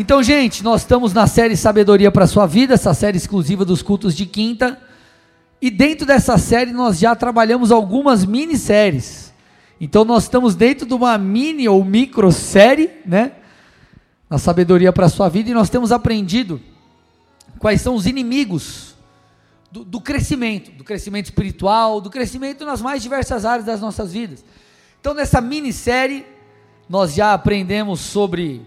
Então, gente, nós estamos na série Sabedoria para a Sua Vida, essa série exclusiva dos cultos de quinta. E dentro dessa série nós já trabalhamos algumas minisséries. Então nós estamos dentro de uma mini ou micro série, né? Na Sabedoria para a Sua Vida, e nós temos aprendido quais são os inimigos do, do crescimento, do crescimento espiritual, do crescimento nas mais diversas áreas das nossas vidas. Então, nessa minissérie, nós já aprendemos sobre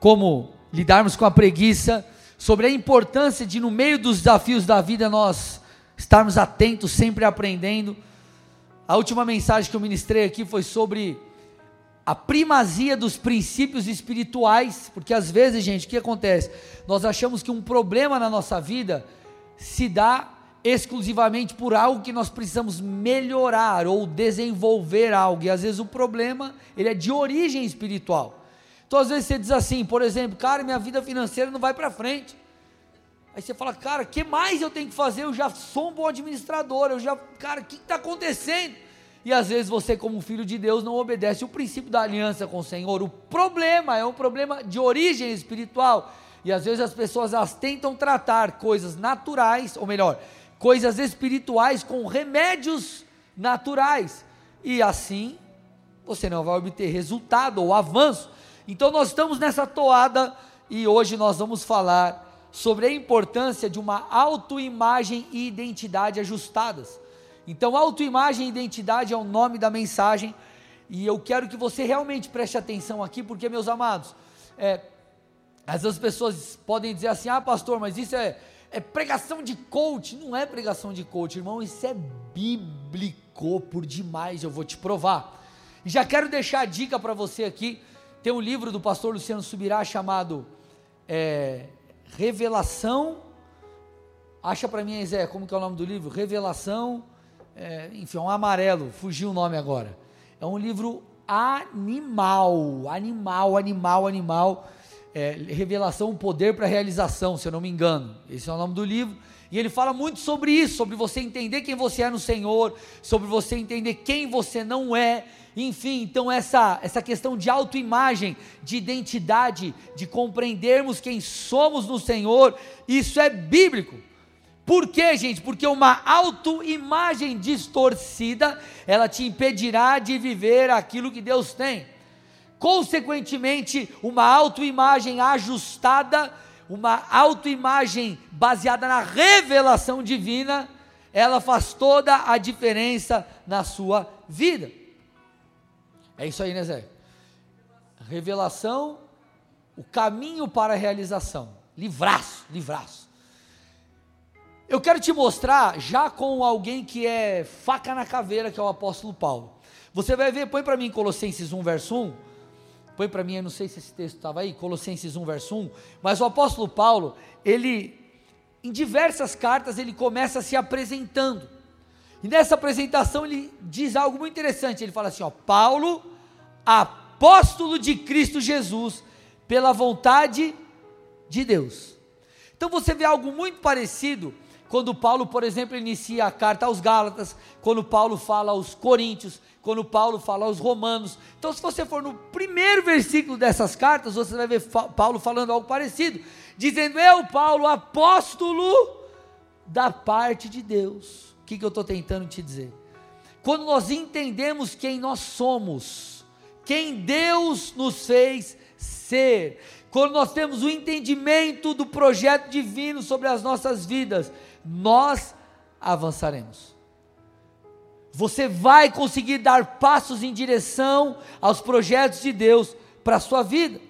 como lidarmos com a preguiça, sobre a importância de, no meio dos desafios da vida, nós estarmos atentos, sempre aprendendo. A última mensagem que eu ministrei aqui foi sobre a primazia dos princípios espirituais, porque às vezes, gente, o que acontece? Nós achamos que um problema na nossa vida se dá exclusivamente por algo que nós precisamos melhorar ou desenvolver algo. E às vezes o problema, ele é de origem espiritual. Então às vezes você diz assim, por exemplo, cara, minha vida financeira não vai para frente. Aí você fala, cara, o que mais eu tenho que fazer? Eu já sou um bom administrador, eu já, cara, o que está acontecendo? E às vezes você, como filho de Deus, não obedece o princípio da aliança com o Senhor. O problema é um problema de origem espiritual. E às vezes as pessoas elas tentam tratar coisas naturais, ou melhor, coisas espirituais com remédios naturais. E assim você não vai obter resultado ou avanço. Então nós estamos nessa toada e hoje nós vamos falar sobre a importância de uma autoimagem e identidade ajustadas. Então, autoimagem e identidade é o nome da mensagem, e eu quero que você realmente preste atenção aqui, porque, meus amados, é, às vezes as pessoas podem dizer assim: ah, pastor, mas isso é, é pregação de coach. Não é pregação de coach, irmão, isso é bíblico por demais, eu vou te provar. Já quero deixar a dica para você aqui: tem um livro do pastor Luciano Subirá chamado é, Revelação. Acha para mim, Zé, como que é o nome do livro? Revelação, é, enfim, é um amarelo, fugiu o nome agora. É um livro animal, animal, animal, animal é, Revelação, o Poder para Realização, se eu não me engano. Esse é o nome do livro. E ele fala muito sobre isso, sobre você entender quem você é no Senhor, sobre você entender quem você não é. Enfim, então essa, essa questão de autoimagem, de identidade, de compreendermos quem somos no Senhor, isso é bíblico. Por quê, gente? Porque uma autoimagem distorcida, ela te impedirá de viver aquilo que Deus tem. Consequentemente, uma autoimagem ajustada, uma autoimagem baseada na revelação divina, ela faz toda a diferença na sua vida. É isso aí, né, Zé? Revelação, o caminho para a realização. Livraço, livraço. Eu quero te mostrar já com alguém que é faca na caveira, que é o apóstolo Paulo. Você vai ver, põe para mim Colossenses 1, verso 1 Põe para mim, eu não sei se esse texto estava aí, Colossenses 1, verso 1. Mas o apóstolo Paulo, ele, em diversas cartas, ele começa se apresentando. E nessa apresentação ele diz algo muito interessante. Ele fala assim: ó, Paulo, apóstolo de Cristo Jesus, pela vontade de Deus. Então você vê algo muito parecido quando Paulo, por exemplo, inicia a carta aos Gálatas, quando Paulo fala aos Coríntios, quando Paulo fala aos Romanos. Então, se você for no primeiro versículo dessas cartas, você vai ver Paulo falando algo parecido, dizendo: Eu, Paulo, apóstolo da parte de Deus. O que, que eu estou tentando te dizer? Quando nós entendemos quem nós somos, quem Deus nos fez ser, quando nós temos o entendimento do projeto divino sobre as nossas vidas, nós avançaremos. Você vai conseguir dar passos em direção aos projetos de Deus para a sua vida.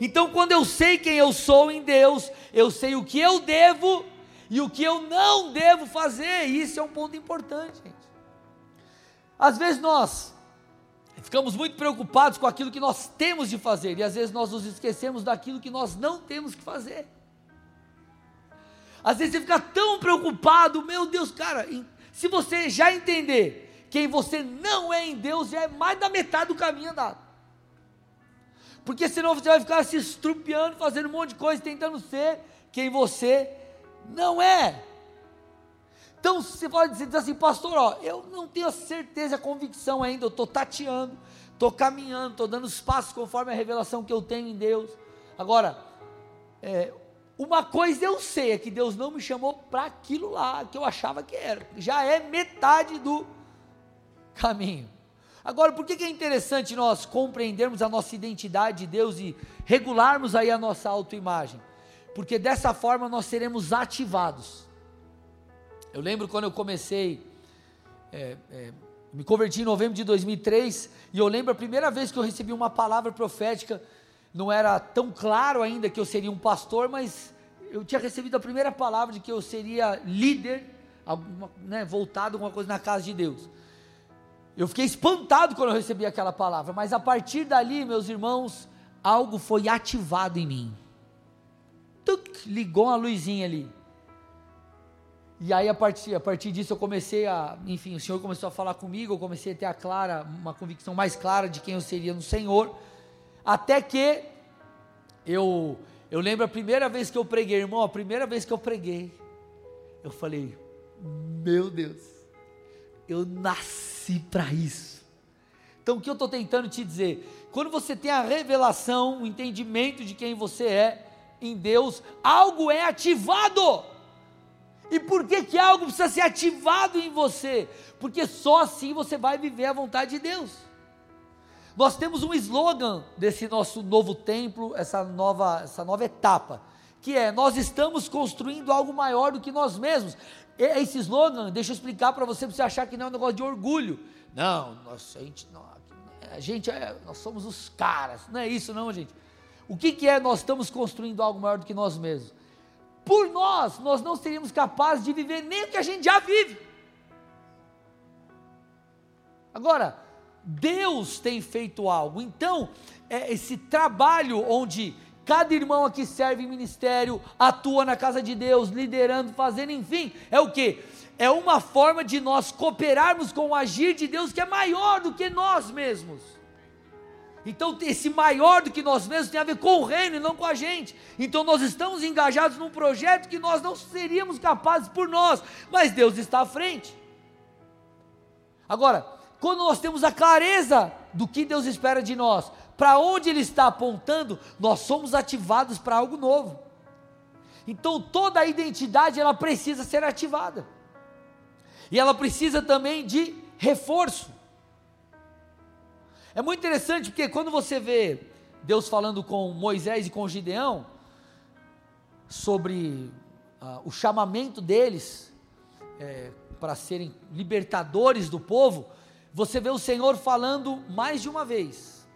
Então, quando eu sei quem eu sou em Deus, eu sei o que eu devo e o que eu não devo fazer. Isso é um ponto importante, gente. Às vezes nós ficamos muito preocupados com aquilo que nós temos de fazer e às vezes nós nos esquecemos daquilo que nós não temos que fazer. Às vezes você fica tão preocupado, meu Deus, cara, se você já entender quem você não é em Deus, já é mais da metade do caminho andado. Porque senão você vai ficar se estrupiando, fazendo um monte de coisa, tentando ser quem você não é. Então você pode dizer assim, pastor, ó, eu não tenho a certeza, a convicção ainda, eu estou tateando, estou caminhando, estou dando os passos conforme a revelação que eu tenho em Deus. Agora, é, uma coisa eu sei é que Deus não me chamou para aquilo lá que eu achava que era. Já é metade do caminho. Agora, por que, que é interessante nós compreendermos a nossa identidade de Deus e regularmos aí a nossa autoimagem? Porque dessa forma nós seremos ativados. Eu lembro quando eu comecei, é, é, me converti em novembro de 2003, e eu lembro a primeira vez que eu recebi uma palavra profética não era tão claro ainda que eu seria um pastor, mas eu tinha recebido a primeira palavra de que eu seria líder, alguma, né, voltado alguma coisa na casa de Deus. Eu fiquei espantado quando eu recebi aquela palavra, mas a partir dali, meus irmãos, algo foi ativado em mim. Tuc, ligou uma luzinha ali. E aí, a partir, a partir disso, eu comecei a. Enfim, o Senhor começou a falar comigo, eu comecei a ter a clara, uma convicção mais clara de quem eu seria no Senhor. Até que eu, eu lembro a primeira vez que eu preguei, irmão, a primeira vez que eu preguei, eu falei: Meu Deus, eu nasci para isso. Então o que eu estou tentando te dizer? Quando você tem a revelação, o entendimento de quem você é em Deus, algo é ativado. E por que, que algo precisa ser ativado em você? Porque só assim você vai viver a vontade de Deus. Nós temos um slogan desse nosso novo templo, essa nova, essa nova etapa, que é: nós estamos construindo algo maior do que nós mesmos. Esse slogan, deixa eu explicar para você, para você achar que não é um negócio de orgulho. Não, nós, a gente, não, a gente é, nós somos os caras. Não é isso, não, gente. O que, que é nós estamos construindo algo maior do que nós mesmos? Por nós, nós não seríamos capazes de viver nem o que a gente já vive. Agora, Deus tem feito algo. Então, é esse trabalho onde cada irmão aqui serve em ministério, atua na casa de Deus, liderando, fazendo, enfim, é o que? É uma forma de nós cooperarmos com o agir de Deus que é maior do que nós mesmos. Então, esse maior do que nós mesmos tem a ver com o reino e não com a gente. Então, nós estamos engajados num projeto que nós não seríamos capazes por nós, mas Deus está à frente. Agora, quando nós temos a clareza do que Deus espera de nós, para onde Ele está apontando, nós somos ativados para algo novo. Então toda a identidade ela precisa ser ativada. E ela precisa também de reforço. É muito interessante porque quando você vê Deus falando com Moisés e com Gideão sobre uh, o chamamento deles é, para serem libertadores do povo, você vê o Senhor falando mais de uma vez.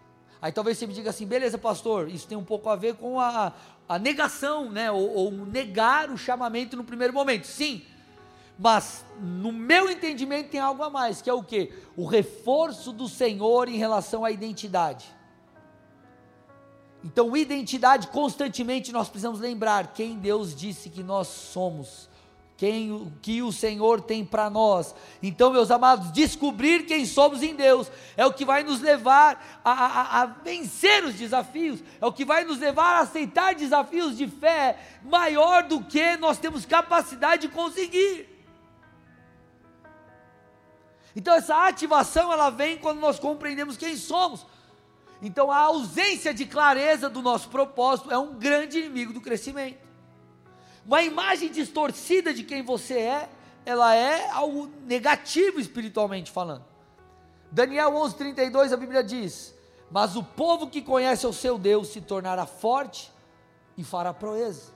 Aí talvez você me diga assim, beleza, pastor, isso tem um pouco a ver com a, a negação, né? Ou, ou negar o chamamento no primeiro momento. Sim, mas no meu entendimento tem algo a mais, que é o que? O reforço do Senhor em relação à identidade. Então, identidade, constantemente nós precisamos lembrar quem Deus disse que nós somos quem, o que o Senhor tem para nós. Então, meus amados, descobrir quem somos em Deus é o que vai nos levar a, a, a, vencer os desafios, é o que vai nos levar a aceitar desafios de fé maior do que nós temos capacidade de conseguir. Então, essa ativação ela vem quando nós compreendemos quem somos. Então, a ausência de clareza do nosso propósito é um grande inimigo do crescimento. Uma imagem distorcida de quem você é, ela é algo negativo espiritualmente falando. Daniel 11:32 a Bíblia diz: "Mas o povo que conhece o seu Deus se tornará forte e fará proeza."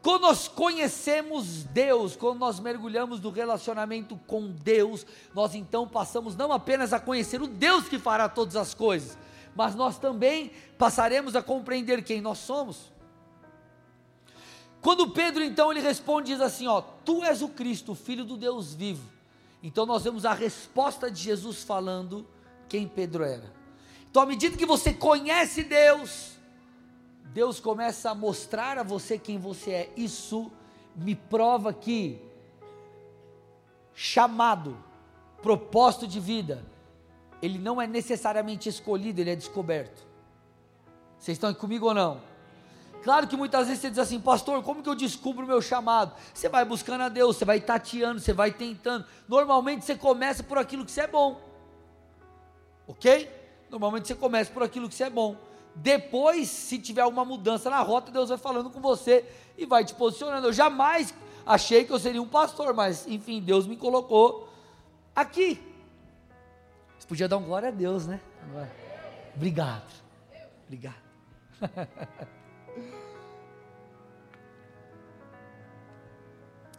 Quando nós conhecemos Deus, quando nós mergulhamos no relacionamento com Deus, nós então passamos não apenas a conhecer o Deus que fará todas as coisas, mas nós também passaremos a compreender quem nós somos. Quando Pedro então ele responde diz assim, ó, tu és o Cristo, filho do Deus vivo. Então nós vemos a resposta de Jesus falando quem Pedro era. Então à medida que você conhece Deus, Deus começa a mostrar a você quem você é. Isso me prova que chamado, propósito de vida, ele não é necessariamente escolhido, ele é descoberto. Vocês estão comigo ou não? Claro que muitas vezes você diz assim, pastor, como que eu descubro o meu chamado? Você vai buscando a Deus, você vai tateando, você vai tentando. Normalmente você começa por aquilo que você é bom. Ok? Normalmente você começa por aquilo que você é bom. Depois, se tiver uma mudança na rota, Deus vai falando com você e vai te posicionando. Eu jamais achei que eu seria um pastor, mas enfim, Deus me colocou aqui. Você podia dar um glória a Deus, né? Obrigado. Obrigado.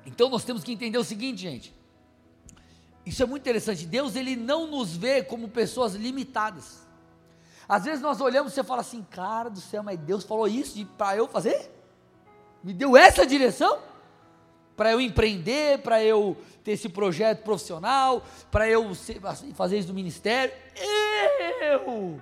então nós temos que entender o seguinte, gente. Isso é muito interessante. Deus ele não nos vê como pessoas limitadas. Às vezes nós olhamos e você fala assim, cara do céu, mas Deus falou isso para eu fazer? Me deu essa direção? Para eu empreender, para eu ter esse projeto profissional, para eu ser, assim, fazer isso no ministério? Eu!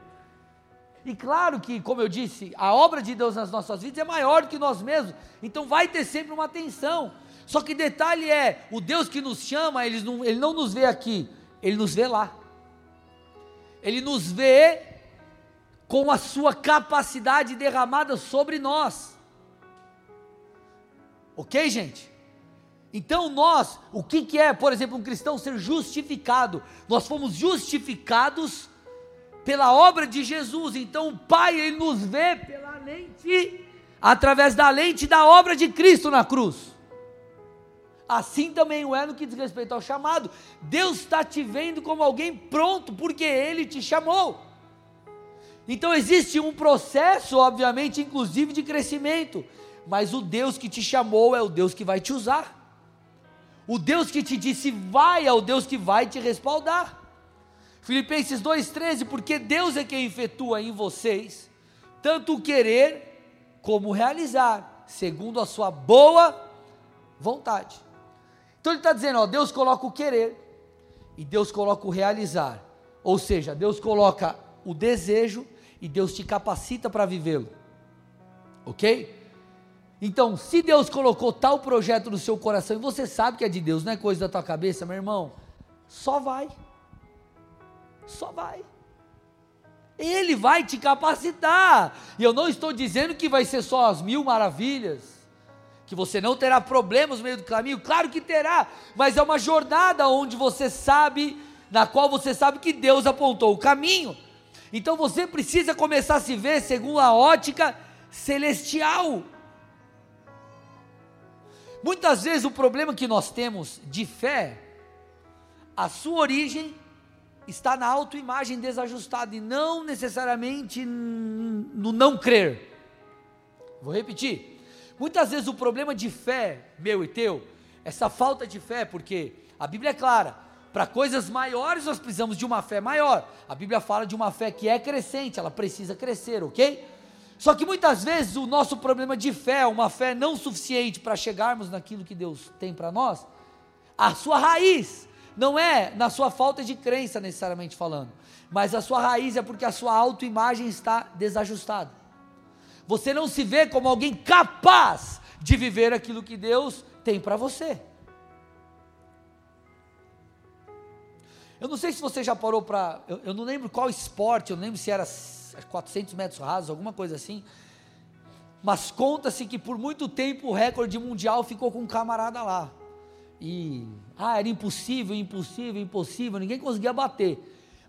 E claro que, como eu disse, a obra de Deus nas nossas vidas é maior do que nós mesmos, então vai ter sempre uma tensão. Só que detalhe é: o Deus que nos chama, ele não, ele não nos vê aqui, ele nos vê lá. Ele nos vê com a sua capacidade derramada sobre nós. Ok, gente? Então nós, o que, que é, por exemplo, um cristão ser justificado? Nós fomos justificados pela obra de Jesus. Então o Pai ele nos vê pela lente, através da lente da obra de Cristo na cruz. Assim também o é no que diz respeito ao chamado. Deus está te vendo como alguém pronto, porque Ele te chamou. Então existe um processo, obviamente, inclusive de crescimento, mas o Deus que te chamou é o Deus que vai te usar. O Deus que te disse vai é o Deus que vai te respaldar. Filipenses 2,13, porque Deus é quem efetua em vocês, tanto o querer como o realizar, segundo a sua boa vontade. Então ele está dizendo, ó, Deus coloca o querer e Deus coloca o realizar. Ou seja, Deus coloca o desejo e Deus te capacita para vivê-lo. Ok? Então, se Deus colocou tal projeto no seu coração e você sabe que é de Deus, não é coisa da tua cabeça, meu irmão, só vai. Só vai. Ele vai te capacitar. E eu não estou dizendo que vai ser só as mil maravilhas, que você não terá problemas no meio do caminho, claro que terá, mas é uma jornada onde você sabe, na qual você sabe que Deus apontou o caminho. Então você precisa começar a se ver segundo a ótica celestial. Muitas vezes o problema que nós temos de fé, a sua origem está na autoimagem desajustada e não necessariamente no não crer. Vou repetir. Muitas vezes o problema de fé, meu e teu, essa falta de fé, porque a Bíblia é clara, para coisas maiores nós precisamos de uma fé maior. A Bíblia fala de uma fé que é crescente, ela precisa crescer, ok? Só que muitas vezes o nosso problema de fé, uma fé não suficiente para chegarmos naquilo que Deus tem para nós, a sua raiz não é na sua falta de crença necessariamente falando, mas a sua raiz é porque a sua autoimagem está desajustada. Você não se vê como alguém capaz de viver aquilo que Deus tem para você. Eu não sei se você já parou para. Eu, eu, não lembro qual esporte, eu não lembro se era 400 metros rasos, alguma coisa assim. Mas conta-se que por muito tempo o recorde mundial ficou com um camarada lá. E. Ah, era impossível, impossível, impossível, ninguém conseguia bater.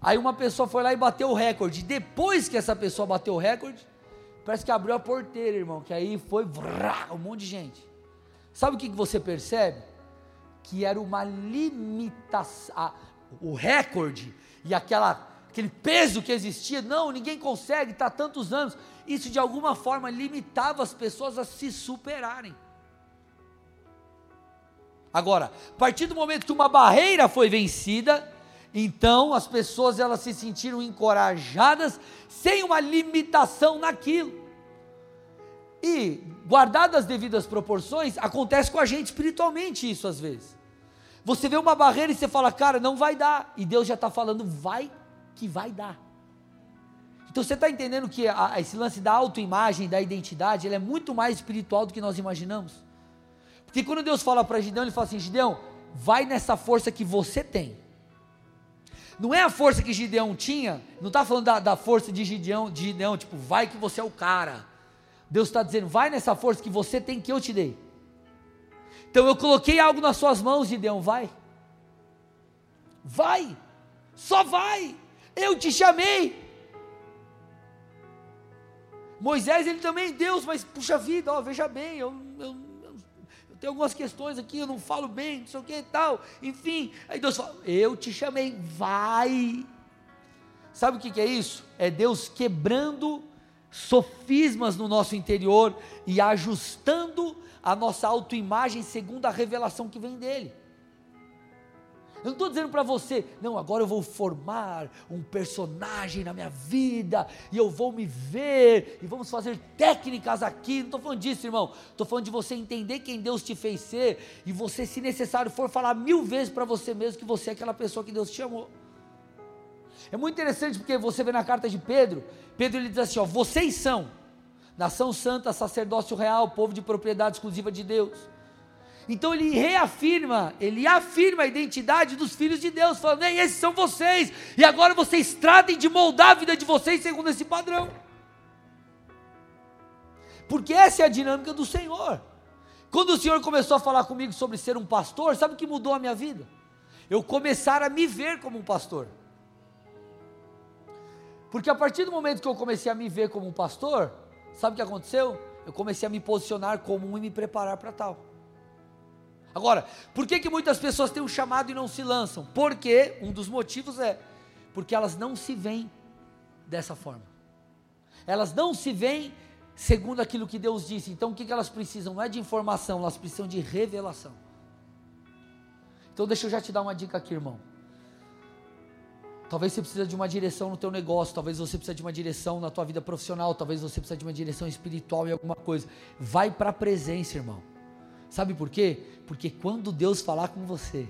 Aí uma pessoa foi lá e bateu o recorde. Depois que essa pessoa bateu o recorde, parece que abriu a porteira, irmão. Que aí foi vrá, um monte de gente. Sabe o que você percebe? Que era uma limitação o recorde e aquela, aquele peso que existia, não, ninguém consegue, está tantos anos. Isso de alguma forma limitava as pessoas a se superarem. Agora, a partir do momento que uma barreira foi vencida, então as pessoas elas se sentiram encorajadas sem uma limitação naquilo. E, guardadas as devidas proporções, acontece com a gente espiritualmente isso às vezes. Você vê uma barreira e você fala, cara, não vai dar. E Deus já está falando, vai que vai dar. Então você está entendendo que a, esse lance da autoimagem, da identidade, ele é muito mais espiritual do que nós imaginamos. Porque quando Deus fala para Gideão, ele fala assim: Gideão, vai nessa força que você tem. Não é a força que Gideão tinha, não está falando da, da, força de Gideão, de Gideão, tipo, vai que você é o cara. Deus está dizendo, vai nessa força que você tem que eu te dei. Então eu coloquei algo nas suas mãos, Gideão, vai. Vai. Só vai. Eu te chamei. Moisés, ele também é Deus, mas puxa vida, ó, veja bem, eu, eu, eu, eu tenho algumas questões aqui, eu não falo bem, não sei o que e tal, enfim. Aí Deus fala: Eu te chamei, vai. Sabe o que, que é isso? É Deus quebrando sofismas no nosso interior e ajustando a nossa autoimagem segundo a revelação que vem dele. Eu não estou dizendo para você, não, agora eu vou formar um personagem na minha vida, e eu vou me ver, e vamos fazer técnicas aqui. Não estou falando disso, irmão. Estou falando de você entender quem Deus te fez ser, e você, se necessário for, falar mil vezes para você mesmo que você é aquela pessoa que Deus te chamou. É muito interessante porque você vê na carta de Pedro, Pedro ele diz assim: ó, vocês são nação santa, sacerdócio real, povo de propriedade exclusiva de Deus então ele reafirma, ele afirma a identidade dos filhos de Deus, falando: Ei, esses são vocês, e agora vocês tratem de moldar a vida de vocês segundo esse padrão. Porque essa é a dinâmica do Senhor. Quando o Senhor começou a falar comigo sobre ser um pastor, sabe o que mudou a minha vida? Eu começar a me ver como um pastor. Porque a partir do momento que eu comecei a me ver como um pastor, sabe o que aconteceu? Eu comecei a me posicionar como um e me preparar para tal. Agora, por que, que muitas pessoas têm um chamado e não se lançam? Porque um dos motivos é porque elas não se veem dessa forma. Elas não se veem segundo aquilo que Deus disse. Então o que, que elas precisam? Não é de informação, elas precisam de revelação. Então deixa eu já te dar uma dica aqui, irmão. Talvez você precise de uma direção no teu negócio, talvez você precise de uma direção na tua vida profissional, talvez você precise de uma direção espiritual em alguma coisa. Vai para a presença, irmão. Sabe por quê? Porque quando Deus falar com você,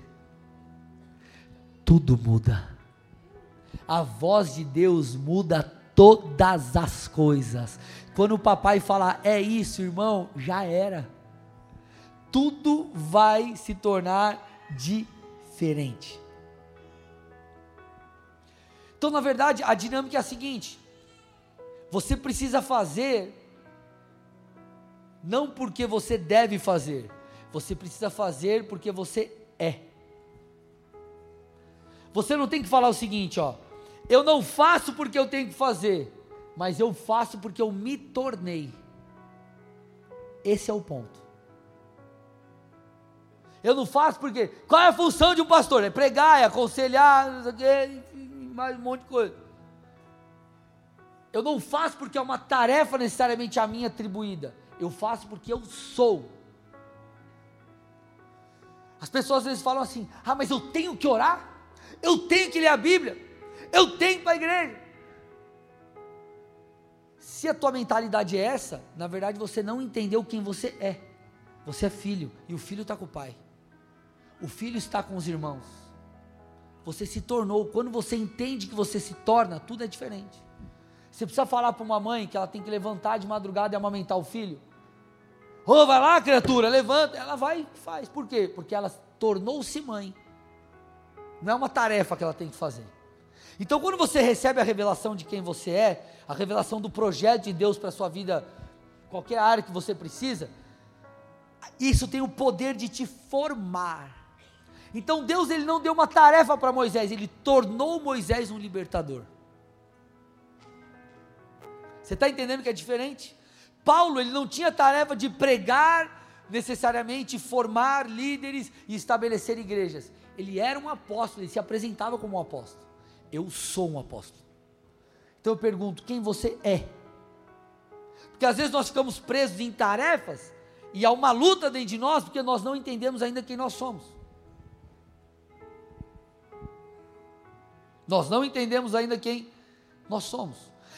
tudo muda. A voz de Deus muda todas as coisas. Quando o papai falar, é isso, irmão, já era. Tudo vai se tornar diferente. Então, na verdade, a dinâmica é a seguinte: você precisa fazer não porque você deve fazer, você precisa fazer porque você é. Você não tem que falar o seguinte, ó, eu não faço porque eu tenho que fazer, mas eu faço porque eu me tornei. Esse é o ponto. Eu não faço porque. Qual é a função de um pastor? É pregar, é aconselhar, não sei o quê, mais um monte de coisa. Eu não faço porque é uma tarefa necessariamente a mim atribuída eu faço porque eu sou. As pessoas às vezes falam assim: ah, mas eu tenho que orar, eu tenho que ler a Bíblia, eu tenho para a igreja. Se a tua mentalidade é essa, na verdade você não entendeu quem você é. Você é filho e o filho está com o pai. O filho está com os irmãos. Você se tornou. Quando você entende que você se torna, tudo é diferente. Você precisa falar para uma mãe que ela tem que levantar de madrugada e amamentar o filho. Ô, oh, vai lá, criatura, levanta. Ela vai e faz. Por quê? Porque ela tornou-se mãe. Não é uma tarefa que ela tem que fazer. Então, quando você recebe a revelação de quem você é, a revelação do projeto de Deus para a sua vida, qualquer área que você precisa, isso tem o poder de te formar. Então, Deus ele não deu uma tarefa para Moisés, ele tornou Moisés um libertador. Você está entendendo que é diferente? Paulo, ele não tinha tarefa de pregar necessariamente, formar líderes e estabelecer igrejas. Ele era um apóstolo, ele se apresentava como um apóstolo. Eu sou um apóstolo. Então eu pergunto, quem você é? Porque às vezes nós ficamos presos em tarefas e há uma luta dentro de nós porque nós não entendemos ainda quem nós somos. Nós não entendemos ainda quem nós somos.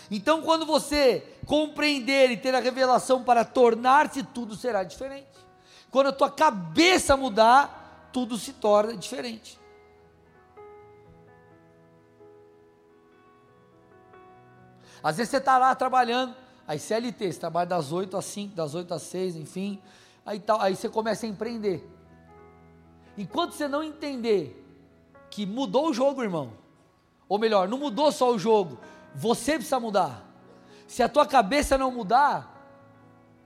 Então, quando você compreender e ter a revelação para tornar-se, tudo será diferente. Quando a tua cabeça mudar, tudo se torna diferente. Às vezes você está lá trabalhando, aí CLT, você trabalha das 8 às 5, das 8 às 6, enfim, aí, aí você começa a empreender. Enquanto você não entender que mudou o jogo, irmão, ou melhor, não mudou só o jogo, você precisa mudar. Se a tua cabeça não mudar,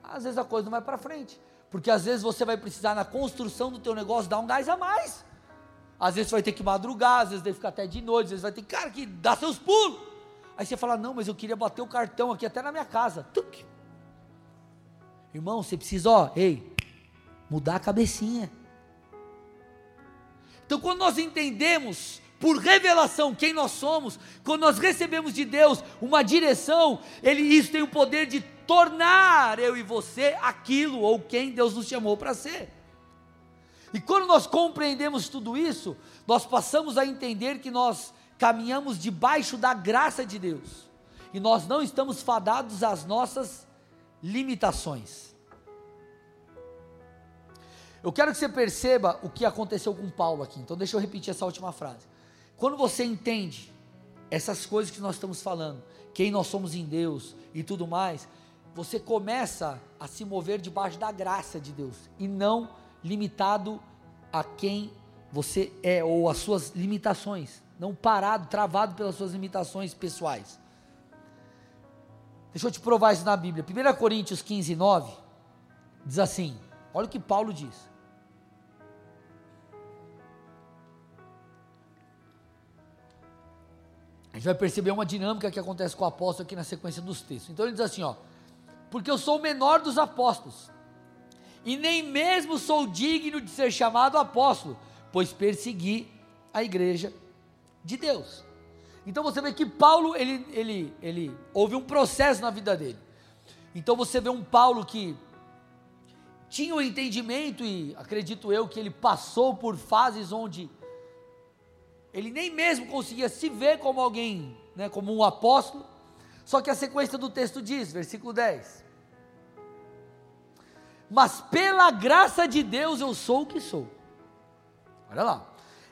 às vezes a coisa não vai para frente. Porque às vezes você vai precisar na construção do teu negócio dar um gás a mais. Às vezes você vai ter que madrugar, às vezes vai ficar até de noite, às vezes vai ter cara que dar seus pulos. Aí você fala: Não, mas eu queria bater o cartão aqui até na minha casa. Tuc. Irmão, você precisa, ó, ei, mudar a cabecinha. Então, quando nós entendemos por revelação quem nós somos, quando nós recebemos de Deus uma direção, ele isso tem o poder de tornar eu e você aquilo ou quem Deus nos chamou para ser. E quando nós compreendemos tudo isso, nós passamos a entender que nós caminhamos debaixo da graça de Deus. E nós não estamos fadados às nossas limitações. Eu quero que você perceba o que aconteceu com Paulo aqui. Então deixa eu repetir essa última frase. Quando você entende essas coisas que nós estamos falando, quem nós somos em Deus e tudo mais, você começa a se mover debaixo da graça de Deus e não limitado a quem você é ou as suas limitações, não parado, travado pelas suas limitações pessoais. Deixa eu te provar isso na Bíblia. 1 Coríntios 15, 9 diz assim: olha o que Paulo diz. A gente vai perceber uma dinâmica que acontece com o apóstolo aqui na sequência dos textos. Então ele diz assim: ó, porque eu sou o menor dos apóstolos, e nem mesmo sou digno de ser chamado apóstolo, pois persegui a igreja de Deus. Então você vê que Paulo, ele, ele, ele, houve um processo na vida dele. Então você vê um Paulo que tinha o um entendimento, e acredito eu que ele passou por fases onde ele nem mesmo conseguia se ver como alguém, né, como um apóstolo. Só que a sequência do texto diz, versículo 10: Mas pela graça de Deus eu sou o que sou. Olha lá.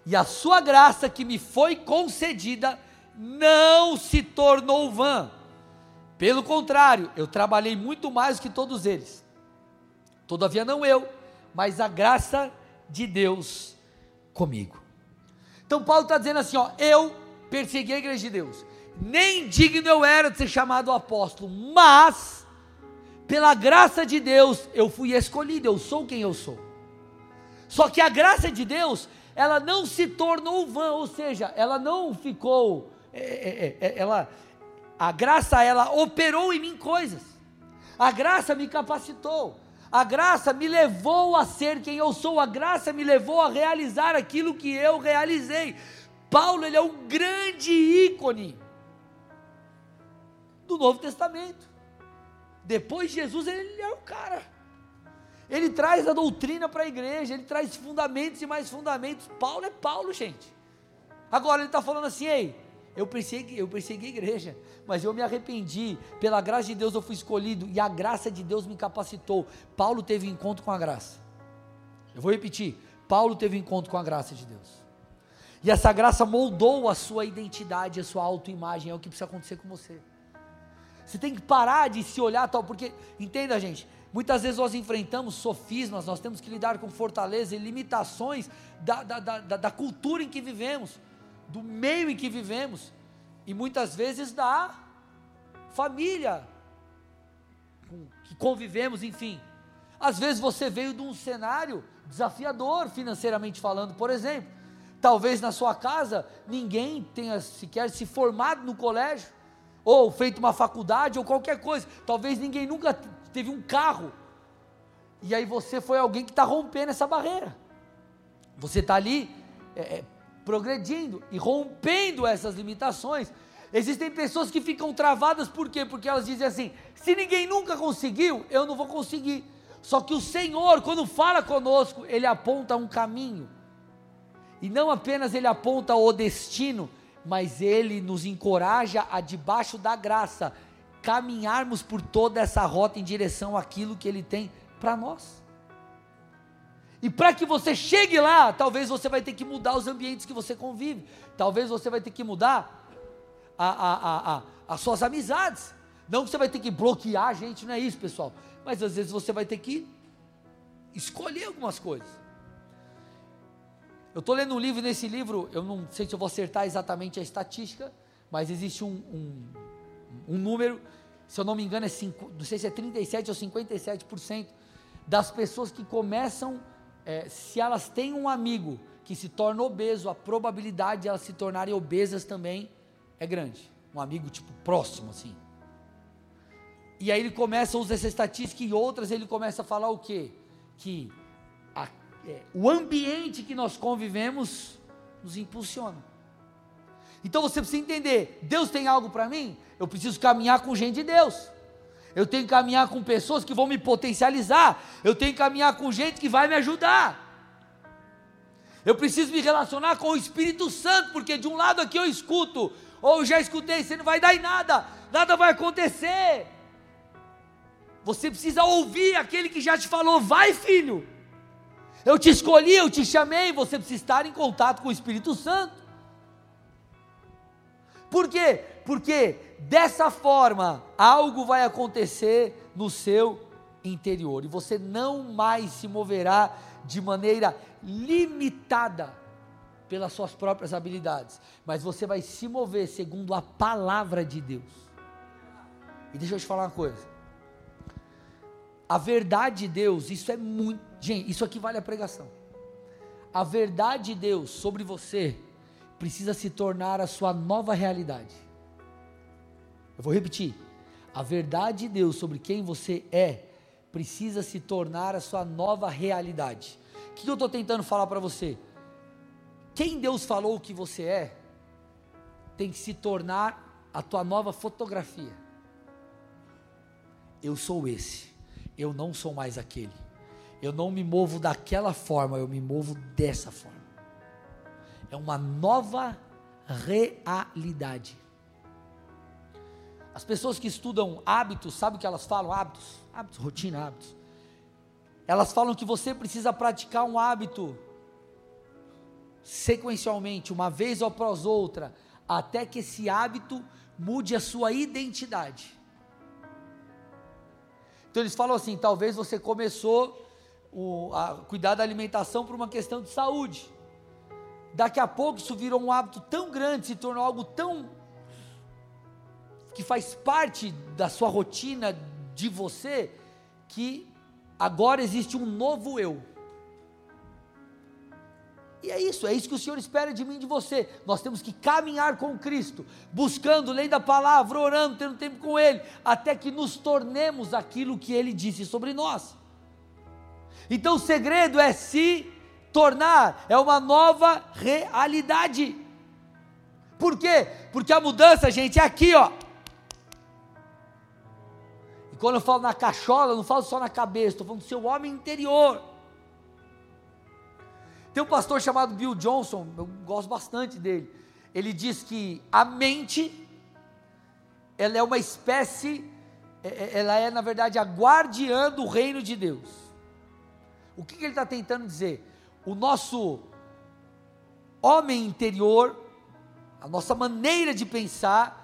E a sua graça que me foi concedida não se tornou vã. Pelo contrário, eu trabalhei muito mais que todos eles. Todavia não eu, mas a graça de Deus comigo. Então Paulo está dizendo assim: ó, eu persegui a igreja de Deus. Nem digno eu era de ser chamado apóstolo, mas pela graça de Deus eu fui escolhido, eu sou quem eu sou. Só que a graça de Deus, ela não se tornou vã, ou seja, ela não ficou, é, é, é, é ela, a graça ela operou em mim coisas. A graça me capacitou. A graça me levou a ser quem eu sou, a graça me levou a realizar aquilo que eu realizei. Paulo, ele é um grande ícone do Novo Testamento. Depois de Jesus, ele é o cara. Ele traz a doutrina para a igreja, ele traz fundamentos e mais fundamentos. Paulo é Paulo, gente. Agora ele está falando assim, ei, eu persegui, eu persegui a igreja, mas eu me arrependi. Pela graça de Deus eu fui escolhido e a graça de Deus me capacitou. Paulo teve encontro com a graça. Eu vou repetir. Paulo teve encontro com a graça de Deus. E essa graça moldou a sua identidade, a sua autoimagem. É o que precisa acontecer com você. Você tem que parar de se olhar tal, porque, entenda, gente, muitas vezes nós enfrentamos sofismas, nós temos que lidar com fortaleza e limitações da, da, da, da cultura em que vivemos do meio em que vivemos e muitas vezes da família com que convivemos, enfim. Às vezes você veio de um cenário desafiador financeiramente falando, por exemplo. Talvez na sua casa ninguém tenha sequer se formado no colégio, ou feito uma faculdade, ou qualquer coisa. Talvez ninguém nunca teve um carro. E aí você foi alguém que está rompendo essa barreira. Você está ali é, é progredindo e rompendo essas limitações. Existem pessoas que ficam travadas por quê? Porque elas dizem assim: se ninguém nunca conseguiu, eu não vou conseguir. Só que o Senhor, quando fala conosco, ele aponta um caminho. E não apenas ele aponta o destino, mas ele nos encoraja a debaixo da graça caminharmos por toda essa rota em direção àquilo que ele tem para nós. E para que você chegue lá, talvez você vai ter que mudar os ambientes que você convive. Talvez você vai ter que mudar a, a, a, as suas amizades. Não que você vai ter que bloquear a gente, não é isso, pessoal. Mas às vezes você vai ter que escolher algumas coisas. Eu estou lendo um livro, nesse livro, eu não sei se eu vou acertar exatamente a estatística, mas existe um, um, um número, se eu não me engano, é cinco, não sei se é 37 ou 57% das pessoas que começam é, se elas têm um amigo que se torna obeso, a probabilidade de elas se tornarem obesas também é grande. um amigo tipo próximo assim. E aí ele começa a usar essa estatística e outras ele começa a falar o quê? Que a, é, o ambiente que nós convivemos nos impulsiona. Então você precisa entender: Deus tem algo para mim? Eu preciso caminhar com gente de Deus. Eu tenho que caminhar com pessoas que vão me potencializar. Eu tenho que caminhar com gente que vai me ajudar. Eu preciso me relacionar com o Espírito Santo, porque de um lado aqui eu escuto, ou já escutei, você não vai dar em nada, nada vai acontecer. Você precisa ouvir aquele que já te falou, vai filho. Eu te escolhi, eu te chamei, você precisa estar em contato com o Espírito Santo. Por quê? Porque dessa forma algo vai acontecer no seu interior e você não mais se moverá de maneira limitada pelas suas próprias habilidades, mas você vai se mover segundo a palavra de Deus. E deixa eu te falar uma coisa. A verdade de Deus, isso é muito. Gente, isso aqui vale a pregação. A verdade de Deus sobre você precisa se tornar a sua nova realidade. Eu vou repetir. A verdade de Deus sobre quem você é precisa se tornar a sua nova realidade. O que eu estou tentando falar para você? Quem Deus falou que você é, tem que se tornar a tua nova fotografia. Eu sou esse, eu não sou mais aquele. Eu não me movo daquela forma, eu me movo dessa forma. É uma nova realidade. As pessoas que estudam hábitos, sabe o que elas falam? Hábitos, hábitos, rotina, hábitos. Elas falam que você precisa praticar um hábito sequencialmente, uma vez ou após outra, até que esse hábito mude a sua identidade. Então eles falam assim: talvez você começou o, a cuidar da alimentação por uma questão de saúde. Daqui a pouco isso virou um hábito tão grande, se tornou algo tão que faz parte da sua rotina de você, que agora existe um novo eu. E é isso, é isso que o Senhor espera de mim e de você. Nós temos que caminhar com Cristo, buscando, lendo a palavra, orando, tendo tempo com Ele, até que nos tornemos aquilo que Ele disse sobre nós. Então o segredo é se tornar, é uma nova realidade. Por quê? Porque a mudança, gente, é aqui, ó. Quando eu falo na cachola, eu não falo só na cabeça, estou falando do seu homem interior. Tem um pastor chamado Bill Johnson, eu gosto bastante dele. Ele diz que a mente, ela é uma espécie, é, é, ela é na verdade a guardiã do reino de Deus. O que, que ele está tentando dizer? O nosso homem interior, a nossa maneira de pensar,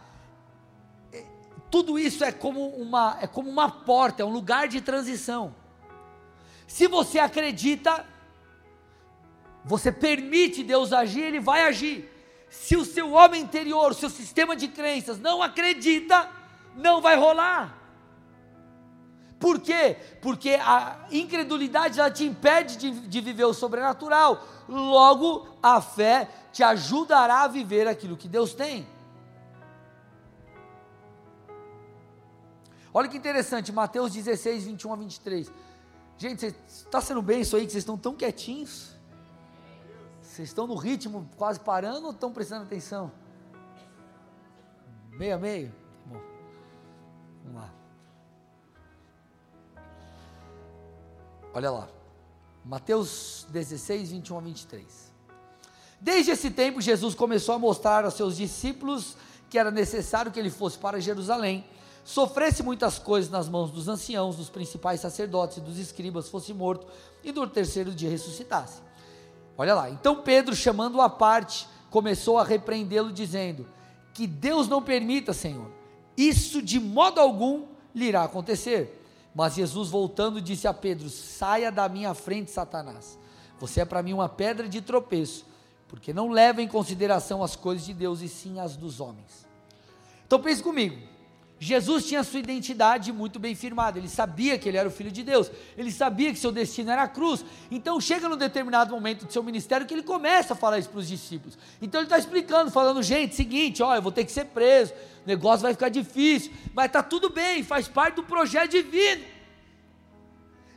tudo isso é como uma é como uma porta, é um lugar de transição. Se você acredita, você permite Deus agir, ele vai agir. Se o seu homem interior, o seu sistema de crenças não acredita, não vai rolar. Por quê? Porque a incredulidade ela te impede de, de viver o sobrenatural. Logo, a fé te ajudará a viver aquilo que Deus tem. Olha que interessante, Mateus 16, 21 a 23. Gente, está sendo bem isso aí que vocês estão tão quietinhos? Vocês estão no ritmo quase parando ou estão prestando atenção? Meio a meio? Bom. Vamos lá. Olha lá. Mateus 16, 21 a 23. Desde esse tempo, Jesus começou a mostrar aos seus discípulos que era necessário que ele fosse para Jerusalém sofresse muitas coisas nas mãos dos anciãos, dos principais sacerdotes e dos escribas, fosse morto e no terceiro dia ressuscitasse. Olha lá, então Pedro, chamando-o à parte, começou a repreendê-lo, dizendo: Que Deus não permita, Senhor, isso de modo algum lhe irá acontecer. Mas Jesus, voltando, disse a Pedro: Saia da minha frente, Satanás. Você é para mim uma pedra de tropeço, porque não leva em consideração as coisas de Deus e sim as dos homens. Então pense comigo. Jesus tinha sua identidade muito bem firmada, ele sabia que ele era o filho de Deus, ele sabia que seu destino era a cruz. Então chega num determinado momento do seu ministério que ele começa a falar isso para os discípulos. Então ele está explicando, falando: gente, seguinte, ó, eu vou ter que ser preso, o negócio vai ficar difícil, mas está tudo bem, faz parte do projeto divino.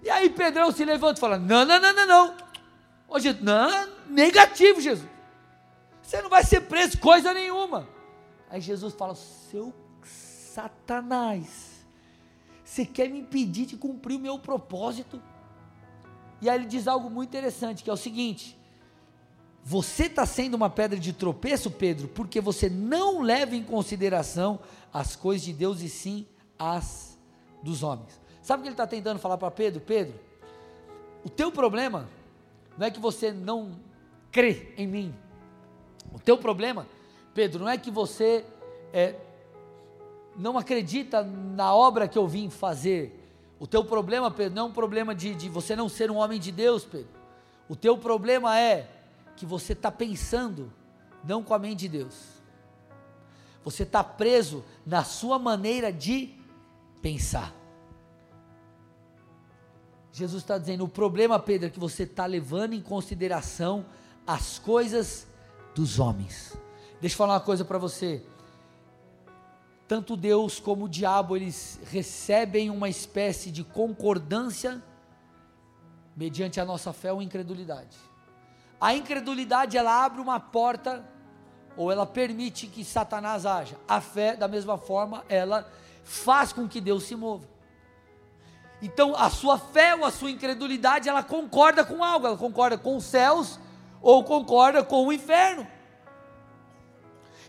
E aí Pedrão se levanta e fala: não, não, não, não, não. Hoje, não, negativo, Jesus. Você não vai ser preso, coisa nenhuma. Aí Jesus fala: seu Satanás, você quer me impedir de cumprir o meu propósito? E aí ele diz algo muito interessante, que é o seguinte: você está sendo uma pedra de tropeço, Pedro, porque você não leva em consideração as coisas de Deus e sim as dos homens. Sabe o que ele está tentando falar para Pedro? Pedro, o teu problema não é que você não crê em mim. O teu problema, Pedro, não é que você é, não acredita na obra que eu vim fazer. O teu problema, Pedro, não é um problema de, de você não ser um homem de Deus, Pedro. O teu problema é que você está pensando não com a mente de Deus. Você está preso na sua maneira de pensar. Jesus está dizendo: o problema, Pedro, é que você está levando em consideração as coisas dos homens. Deixa eu falar uma coisa para você tanto Deus como o diabo, eles recebem uma espécie de concordância mediante a nossa fé ou incredulidade. A incredulidade, ela abre uma porta ou ela permite que Satanás haja. A fé, da mesma forma, ela faz com que Deus se mova. Então, a sua fé ou a sua incredulidade, ela concorda com algo, ela concorda com os céus ou concorda com o inferno.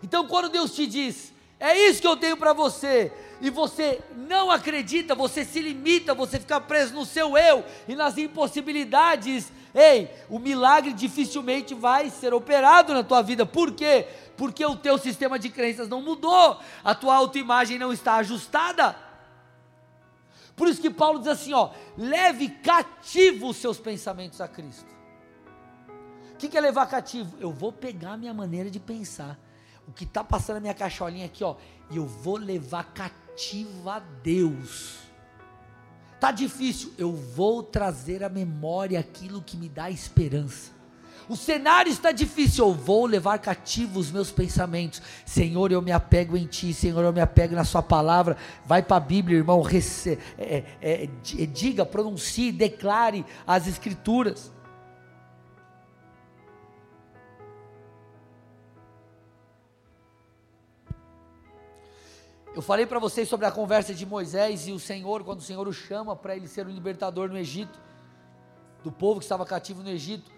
Então, quando Deus te diz, é isso que eu tenho para você. E você não acredita, você se limita, você fica preso no seu eu e nas impossibilidades. Ei, o milagre dificilmente vai ser operado na tua vida. Por quê? Porque o teu sistema de crenças não mudou, a tua autoimagem não está ajustada. Por isso que Paulo diz assim, ó, leve cativo os seus pensamentos a Cristo. O que é levar cativo? Eu vou pegar minha maneira de pensar o que está passando na minha cacholinha aqui, ó, e eu vou levar cativa a Deus. Tá difícil, eu vou trazer à memória aquilo que me dá esperança. O cenário está difícil, eu vou levar cativo os meus pensamentos. Senhor, eu me apego em Ti, Senhor, eu me apego na Sua palavra. Vai para a Bíblia, irmão, rece, é, é, é, diga, pronuncie, declare as Escrituras. Eu falei para vocês sobre a conversa de Moisés e o Senhor, quando o Senhor o chama para ele ser o libertador no Egito, do povo que estava cativo no Egito.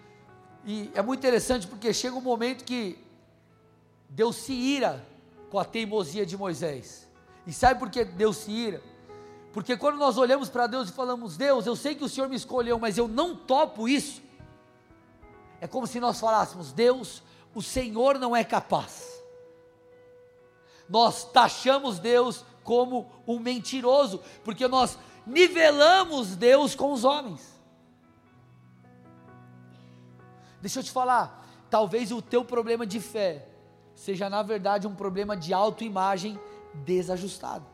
E é muito interessante porque chega um momento que Deus se ira com a teimosia de Moisés. E sabe por que Deus se ira? Porque quando nós olhamos para Deus e falamos, Deus, eu sei que o Senhor me escolheu, mas eu não topo isso. É como se nós falássemos, Deus, o Senhor não é capaz nós taxamos Deus como um mentiroso, porque nós nivelamos Deus com os homens. Deixa eu te falar, talvez o teu problema de fé seja na verdade um problema de autoimagem desajustado.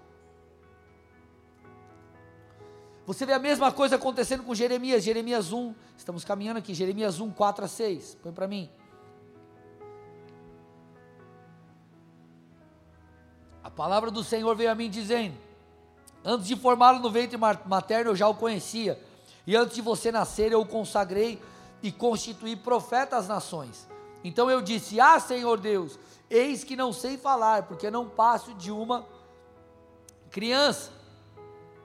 Você vê a mesma coisa acontecendo com Jeremias, Jeremias 1, estamos caminhando aqui, Jeremias 1, 4 a 6, põe para mim. Palavra do Senhor veio a mim dizendo: Antes de formá-lo no ventre materno eu já o conhecia, e antes de você nascer eu o consagrei e constituí profeta às nações. Então eu disse: Ah, Senhor Deus, eis que não sei falar, porque não passo de uma criança.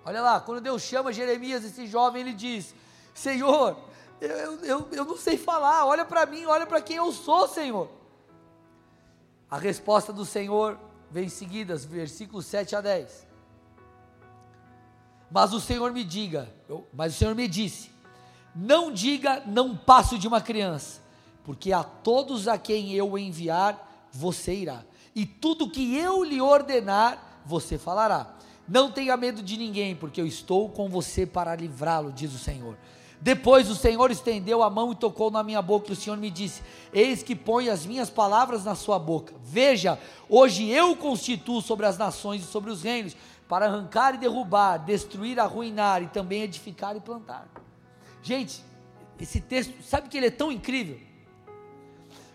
Olha lá, quando Deus chama Jeremias, esse jovem, ele diz: Senhor, eu, eu, eu não sei falar, olha para mim, olha para quem eu sou, Senhor. A resposta do Senhor vem seguidas, versículos 7 a 10. Mas o Senhor me diga, eu, mas o Senhor me disse: Não diga, não passo de uma criança, porque a todos a quem eu enviar, você irá, e tudo que eu lhe ordenar, você falará. Não tenha medo de ninguém, porque eu estou com você para livrá-lo, diz o Senhor. Depois o Senhor estendeu a mão e tocou na minha boca, e o Senhor me disse: Eis que põe as minhas palavras na sua boca. Veja, hoje eu constituo sobre as nações e sobre os reinos, para arrancar e derrubar, destruir, arruinar e também edificar e plantar. Gente, esse texto, sabe que ele é tão incrível?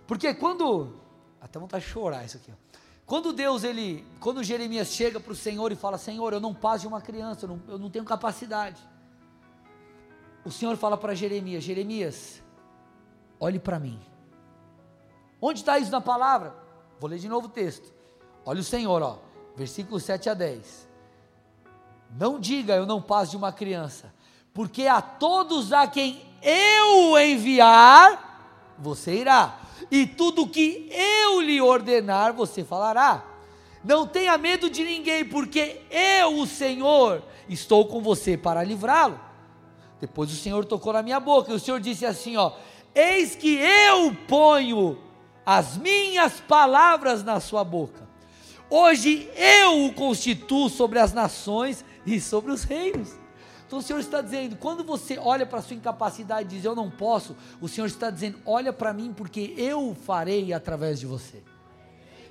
Porque quando, até vontade de chorar isso aqui, ó. quando Deus, ele, quando Jeremias chega para o Senhor e fala: Senhor, eu não passo de uma criança, eu não, eu não tenho capacidade o Senhor fala para Jeremias: Jeremias, olhe para mim. Onde está isso na palavra? Vou ler de novo o texto. Olha o Senhor, ó, versículos 7 a 10. Não diga eu não passo de uma criança, porque a todos a quem eu enviar, você irá, e tudo que eu lhe ordenar, você falará. Não tenha medo de ninguém, porque eu, o Senhor, estou com você para livrá-lo. Depois o Senhor tocou na minha boca e o Senhor disse assim: ó, eis que eu ponho as minhas palavras na sua boca. Hoje eu o constituo sobre as nações e sobre os reinos. Então o Senhor está dizendo, quando você olha para a sua incapacidade e diz eu não posso, o Senhor está dizendo, olha para mim porque eu farei através de você.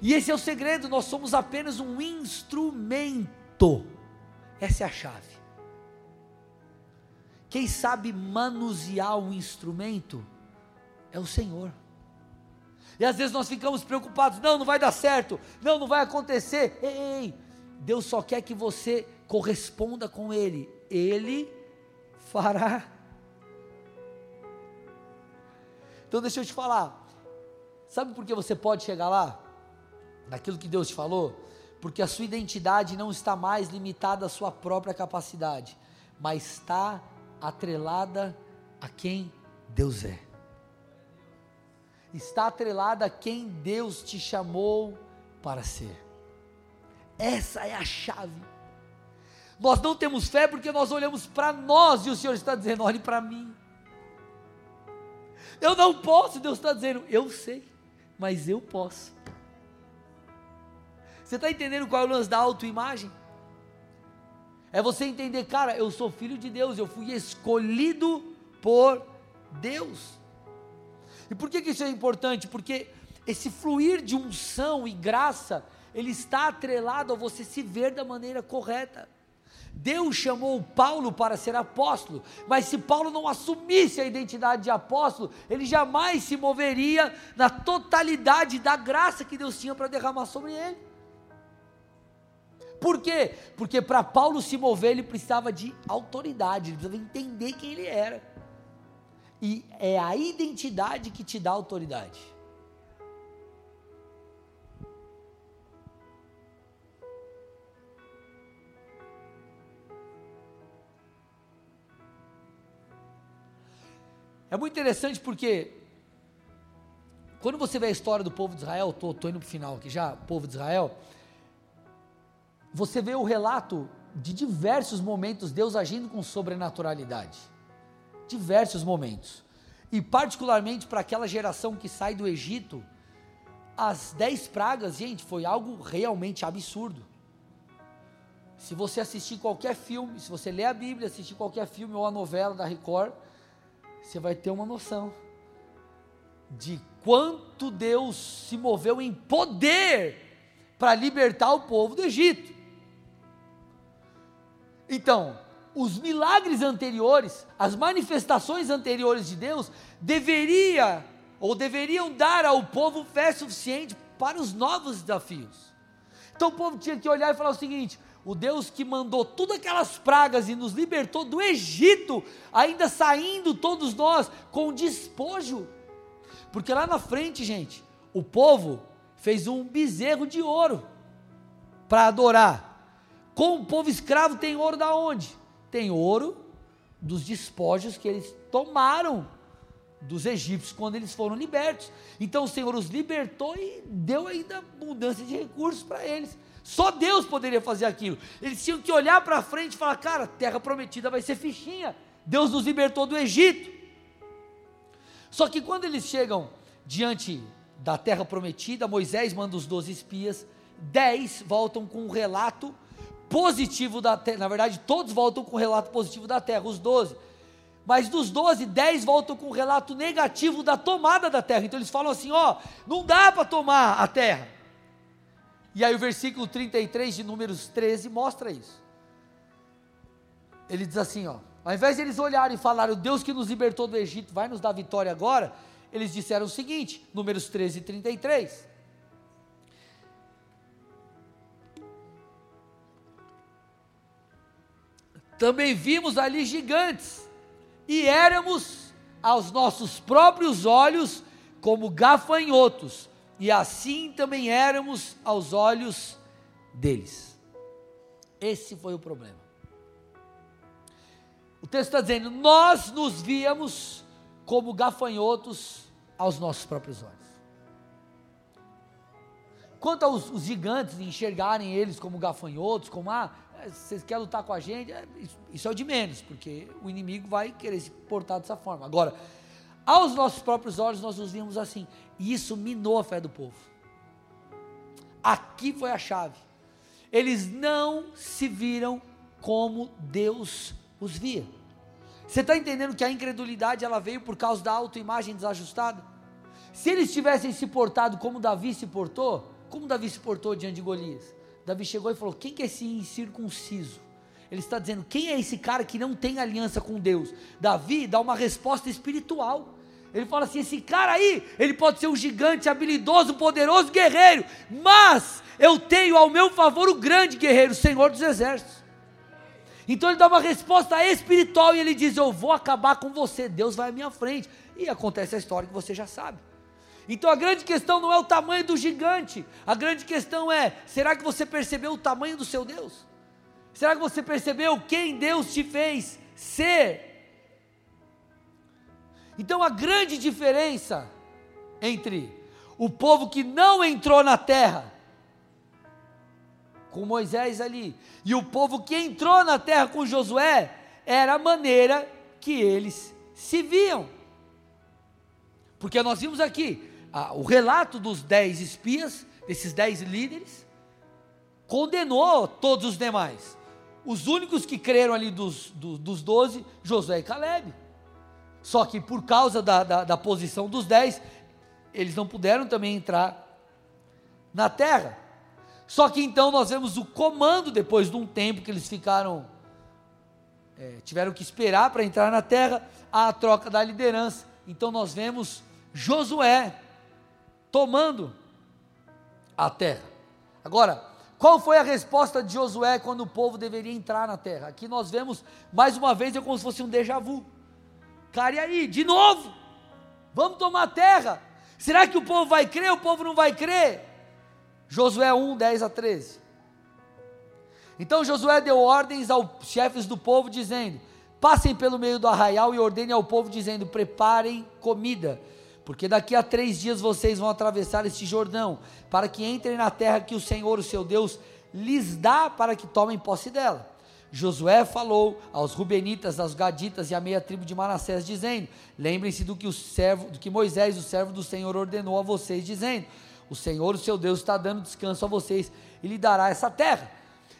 E esse é o segredo, nós somos apenas um instrumento. Essa é a chave. Quem sabe manusear o instrumento é o Senhor. E às vezes nós ficamos preocupados, não, não vai dar certo, não, não vai acontecer. Ei, ei, Deus só quer que você corresponda com Ele, Ele fará. Então deixa eu te falar, sabe por que você pode chegar lá? Naquilo que Deus te falou? Porque a sua identidade não está mais limitada à sua própria capacidade, mas está atrelada a quem Deus é. Está atrelada a quem Deus te chamou para ser. Essa é a chave. Nós não temos fé porque nós olhamos para nós e o Senhor está dizendo: olhe para mim. Eu não posso, Deus está dizendo: eu sei, mas eu posso. Você está entendendo qual é o lance da autoimagem? É você entender, cara, eu sou filho de Deus, eu fui escolhido por Deus. E por que, que isso é importante? Porque esse fluir de unção e graça, ele está atrelado a você se ver da maneira correta. Deus chamou Paulo para ser apóstolo, mas se Paulo não assumisse a identidade de apóstolo, ele jamais se moveria na totalidade da graça que Deus tinha para derramar sobre ele. Por quê? Porque para Paulo se mover, ele precisava de autoridade, ele precisava entender quem ele era. E é a identidade que te dá autoridade. É muito interessante porque quando você vê a história do povo de Israel, estou indo para o final aqui já, povo de Israel, você vê o relato de diversos momentos Deus agindo com sobrenaturalidade. Diversos momentos. E particularmente para aquela geração que sai do Egito, as dez pragas, gente, foi algo realmente absurdo. Se você assistir qualquer filme, se você ler a Bíblia, assistir qualquer filme ou a novela da Record, você vai ter uma noção de quanto Deus se moveu em poder para libertar o povo do Egito. Então, os milagres anteriores, as manifestações anteriores de Deus, deveria ou deveriam dar ao povo fé suficiente para os novos desafios. Então o povo tinha que olhar e falar o seguinte: o Deus que mandou todas aquelas pragas e nos libertou do Egito, ainda saindo todos nós com despojo. Porque lá na frente, gente, o povo fez um bezerro de ouro para adorar. Com o povo escravo tem ouro da onde? Tem ouro dos despojos que eles tomaram dos egípcios quando eles foram libertos. Então o Senhor os libertou e deu ainda abundância de recursos para eles. Só Deus poderia fazer aquilo. Eles tinham que olhar para frente e falar: cara, terra prometida vai ser fichinha. Deus nos libertou do Egito. Só que quando eles chegam diante da terra prometida, Moisés manda os doze espias, dez voltam com um relato positivo da terra. Na verdade, todos voltam com o relato positivo da terra, os doze. Mas dos 12, 10 voltam com um relato negativo da tomada da terra. Então eles falam assim: ó, não dá para tomar a terra. E aí o versículo 33 de Números 13 mostra isso. Ele diz assim, ó, ao invés de eles olharem e falarem, o Deus que nos libertou do Egito vai nos dar vitória agora, eles disseram o seguinte, Números 13 e 33. Também vimos ali gigantes, e éramos aos nossos próprios olhos como gafanhotos, e assim também éramos aos olhos deles. Esse foi o problema. O texto está dizendo: nós nos víamos como gafanhotos aos nossos próprios olhos. Quanto aos os gigantes enxergarem eles como gafanhotos, como ah, vocês querem lutar com a gente, é, isso é o de menos, porque o inimigo vai querer se portar dessa forma. Agora, aos nossos próprios olhos, nós nos vimos assim, e isso minou a fé do povo. Aqui foi a chave. Eles não se viram como Deus os via. Você está entendendo que a incredulidade ela veio por causa da autoimagem desajustada? Se eles tivessem se portado como Davi se portou, como Davi se portou diante de Golias? Davi chegou e falou: Quem que é esse incircunciso? Ele está dizendo: Quem é esse cara que não tem aliança com Deus? Davi dá uma resposta espiritual. Ele fala assim: esse cara aí, ele pode ser um gigante, habilidoso, poderoso, guerreiro, mas eu tenho ao meu favor o grande guerreiro, o Senhor dos Exércitos. Então ele dá uma resposta espiritual e ele diz: Eu vou acabar com você, Deus vai à minha frente. E acontece a história que você já sabe. Então a grande questão não é o tamanho do gigante, a grande questão é: será que você percebeu o tamanho do seu Deus? Será que você percebeu quem Deus te fez ser? Então a grande diferença entre o povo que não entrou na terra, com Moisés ali, e o povo que entrou na terra com Josué, era a maneira que eles se viam. Porque nós vimos aqui o relato dos dez espias, desses dez líderes, condenou todos os demais. Os únicos que creram ali dos, dos, doze, Josué e Caleb. Só que por causa da, da, da posição dos dez, eles não puderam também entrar na terra. Só que então nós vemos o comando, depois de um tempo que eles ficaram, é, tiveram que esperar para entrar na terra, a troca da liderança. Então nós vemos Josué tomando a terra. Agora, qual foi a resposta de Josué quando o povo deveria entrar na terra? Aqui nós vemos, mais uma vez, é como se fosse um déjà vu. Cara, e aí, de novo? Vamos tomar terra? Será que o povo vai crer? O povo não vai crer? Josué 1, 10 a 13. Então Josué deu ordens aos chefes do povo, dizendo: Passem pelo meio do arraial e ordenem ao povo, dizendo: Preparem comida, porque daqui a três dias vocês vão atravessar este Jordão, para que entrem na terra que o Senhor, o seu Deus, lhes dá para que tomem posse dela. Josué falou aos Rubenitas, aos Gaditas e à meia tribo de Manassés, dizendo: Lembrem-se do que o servo, do que Moisés, o servo do Senhor, ordenou a vocês, dizendo: O Senhor, o seu Deus, está dando descanso a vocês e lhe dará essa terra.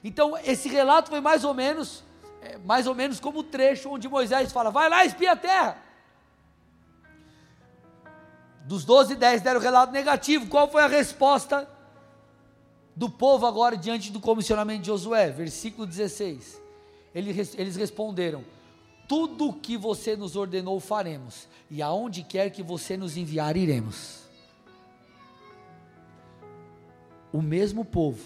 Então, esse relato foi mais ou menos, é, mais ou menos como o trecho onde Moisés fala: Vai lá, espia a terra. Dos 12, 10 deram relato negativo. Qual foi a resposta do povo agora diante do comissionamento de Josué? Versículo 16 eles responderam: Tudo o que você nos ordenou faremos, e aonde quer que você nos enviar, iremos. O mesmo povo,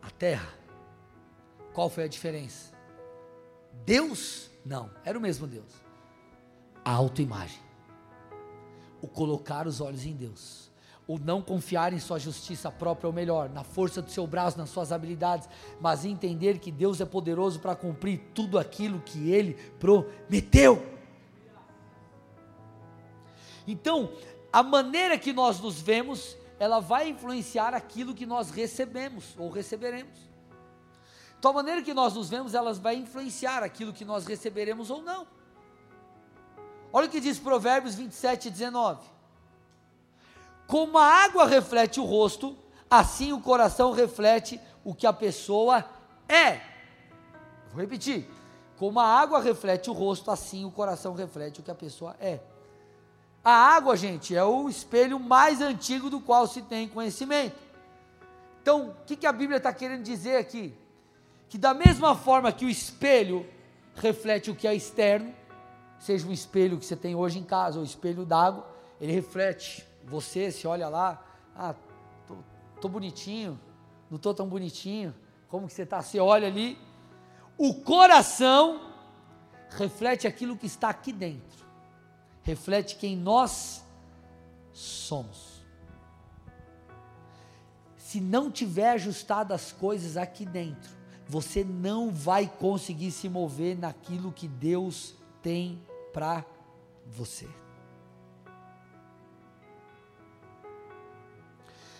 a terra, qual foi a diferença? Deus? Não, era o mesmo Deus. A autoimagem. O colocar os olhos em Deus o não confiar em sua justiça própria, ou melhor, na força do seu braço, nas suas habilidades, mas entender que Deus é poderoso para cumprir tudo aquilo que Ele prometeu. Então, a maneira que nós nos vemos, ela vai influenciar aquilo que nós recebemos ou receberemos. Então, a maneira que nós nos vemos, ela vai influenciar aquilo que nós receberemos ou não. Olha o que diz Provérbios 27, 19. Como a água reflete o rosto, assim o coração reflete o que a pessoa é. Vou repetir. Como a água reflete o rosto, assim o coração reflete o que a pessoa é. A água, gente, é o espelho mais antigo do qual se tem conhecimento. Então, o que, que a Bíblia está querendo dizer aqui? Que da mesma forma que o espelho reflete o que é externo, seja um espelho que você tem hoje em casa, ou espelho d'água, ele reflete você, se olha lá, ah, tô, tô bonitinho, não tô tão bonitinho, como que você está? Você olha ali, o coração reflete aquilo que está aqui dentro, reflete quem nós somos. Se não tiver ajustado as coisas aqui dentro, você não vai conseguir se mover naquilo que Deus tem para você.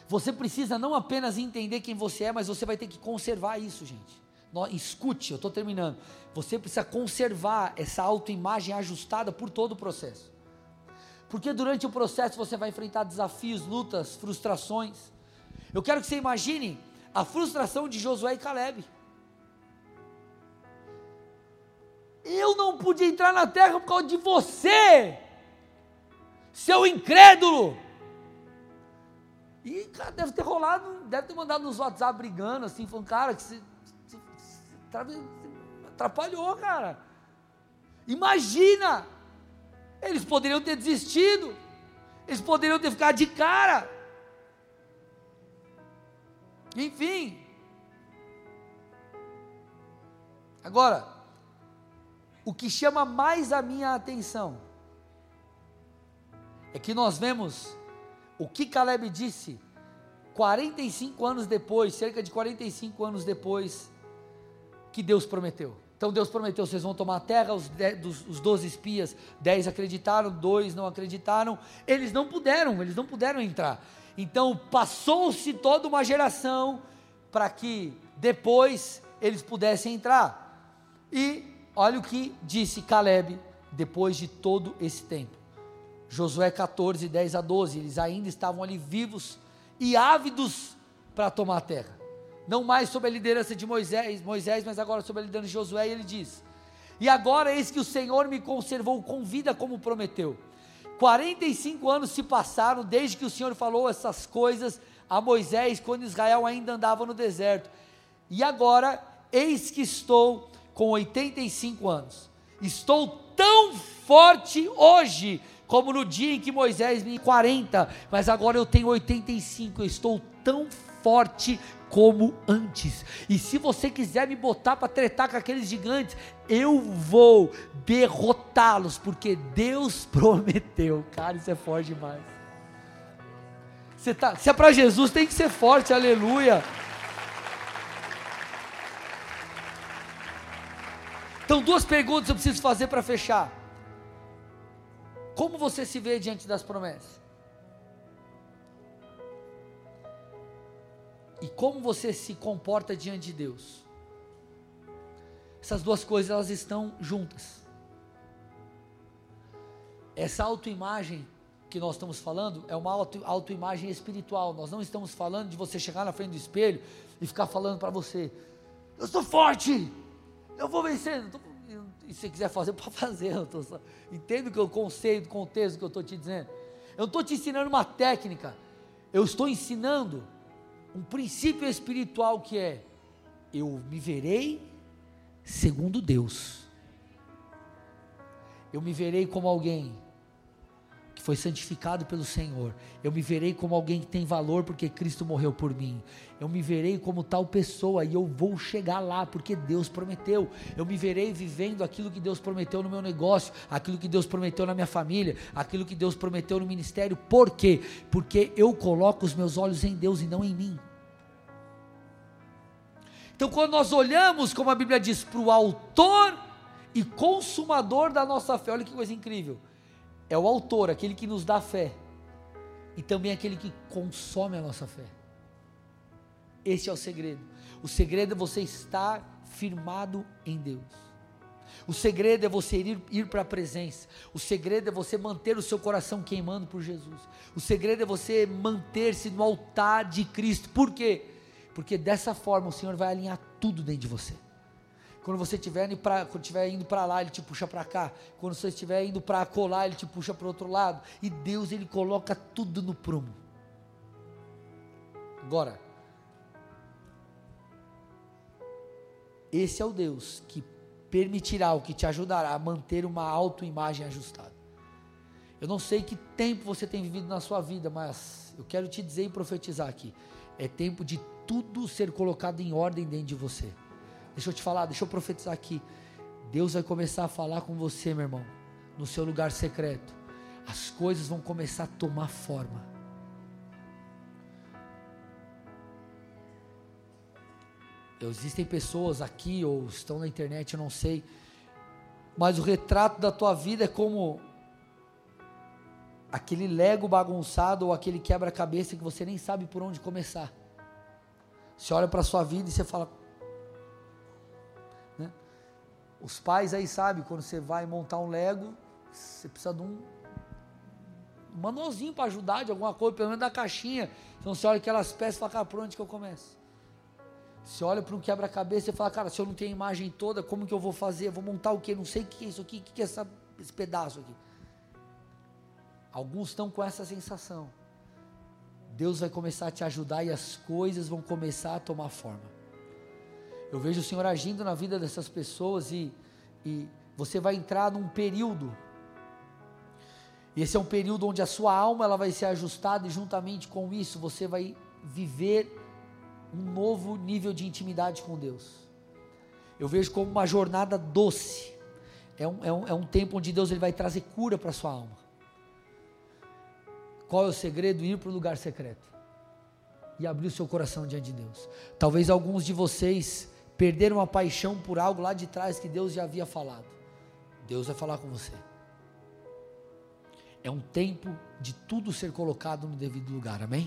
Você precisa não apenas entender quem você é, mas você vai ter que conservar isso, gente. Escute, eu estou terminando. Você precisa conservar essa autoimagem ajustada por todo o processo. Porque durante o processo você vai enfrentar desafios, lutas, frustrações. Eu quero que você imagine a frustração de Josué e Caleb. Eu não pude entrar na terra por causa de você, seu incrédulo. E, cara, deve ter rolado, deve ter mandado nos WhatsApp brigando, assim, falando, cara, que você, você, você atrapalhou, cara. Imagina! Eles poderiam ter desistido, eles poderiam ter ficado de cara. Enfim. Agora, o que chama mais a minha atenção é que nós vemos o que Caleb disse 45 anos depois, cerca de 45 anos depois, que Deus prometeu. Então Deus prometeu: vocês vão tomar a terra, os, dos, os 12 espias, 10 acreditaram, dois não acreditaram, eles não puderam, eles não puderam entrar. Então passou-se toda uma geração para que depois eles pudessem entrar. E olha o que disse Caleb depois de todo esse tempo. Josué 14, 10 a 12, eles ainda estavam ali vivos e ávidos para tomar a terra. Não mais sob a liderança de Moisés, Moisés, mas agora sob a liderança de Josué, e ele diz: E agora eis que o Senhor me conservou com vida como prometeu. 45 anos se passaram desde que o Senhor falou essas coisas a Moisés, quando Israel ainda andava no deserto. E agora, eis que estou com 85 anos. Estou tão forte hoje como no dia em que Moisés me 40, mas agora eu tenho 85, eu estou tão forte como antes. E se você quiser me botar para tretar com aqueles gigantes, eu vou derrotá-los, porque Deus prometeu. Cara, isso é forte demais. Você tá, se é para Jesus, tem que ser forte, aleluia. Então, duas perguntas eu preciso fazer para fechar. Como você se vê diante das promessas? E como você se comporta diante de Deus? Essas duas coisas elas estão juntas. Essa autoimagem que nós estamos falando é uma auto, autoimagem espiritual. Nós não estamos falando de você chegar na frente do espelho e ficar falando para você: Eu sou forte, eu vou vencer. E se quiser fazer, pode fazer. Eu tô só, entendo que o conceito, o contexto que eu estou te dizendo. Eu não estou te ensinando uma técnica. Eu estou ensinando um princípio espiritual que é: eu me verei segundo Deus. Eu me verei como alguém foi santificado pelo Senhor. Eu me verei como alguém que tem valor porque Cristo morreu por mim. Eu me verei como tal pessoa e eu vou chegar lá porque Deus prometeu. Eu me verei vivendo aquilo que Deus prometeu no meu negócio, aquilo que Deus prometeu na minha família, aquilo que Deus prometeu no ministério. Por quê? Porque eu coloco os meus olhos em Deus e não em mim. Então, quando nós olhamos, como a Bíblia diz, para o autor e consumador da nossa fé, olha que coisa incrível é o autor, aquele que nos dá fé, e também aquele que consome a nossa fé. Esse é o segredo. O segredo é você estar firmado em Deus. O segredo é você ir, ir para a presença. O segredo é você manter o seu coração queimando por Jesus. O segredo é você manter-se no altar de Cristo. Por quê? Porque dessa forma o Senhor vai alinhar tudo dentro de você. Quando você estiver indo para indo para lá, ele te puxa para cá. Quando você estiver indo para colar, ele te puxa para o outro lado. E Deus ele coloca tudo no prumo. Agora, esse é o Deus que permitirá, o que te ajudará a manter uma autoimagem ajustada. Eu não sei que tempo você tem vivido na sua vida, mas eu quero te dizer e profetizar aqui. É tempo de tudo ser colocado em ordem dentro de você. Deixa eu te falar, deixa eu profetizar aqui. Deus vai começar a falar com você, meu irmão, no seu lugar secreto. As coisas vão começar a tomar forma. Existem pessoas aqui ou estão na internet, eu não sei, mas o retrato da tua vida é como aquele lego bagunçado ou aquele quebra-cabeça que você nem sabe por onde começar. Você olha para a sua vida e você fala. Os pais aí sabem, quando você vai montar um lego, você precisa de um, manualzinho para ajudar de alguma coisa, pelo menos da caixinha. Então você olha aquelas peças e fala, cara, por onde que eu começo? Você olha para um quebra-cabeça e fala, cara, se eu não tenho a imagem toda, como que eu vou fazer? Vou montar o quê? Não sei o que é isso aqui, o que é essa, esse pedaço aqui. Alguns estão com essa sensação. Deus vai começar a te ajudar e as coisas vão começar a tomar forma. Eu vejo o Senhor agindo na vida dessas pessoas e, e você vai entrar num período. E esse é um período onde a sua alma ela vai ser ajustada e juntamente com isso você vai viver um novo nível de intimidade com Deus. Eu vejo como uma jornada doce. É um, é um, é um tempo onde Deus ele vai trazer cura para a sua alma. Qual é o segredo? Ir para o lugar secreto e abrir o seu coração diante de Deus. Talvez alguns de vocês perderam a paixão por algo lá de trás que Deus já havia falado. Deus vai falar com você. É um tempo de tudo ser colocado no devido lugar, amém?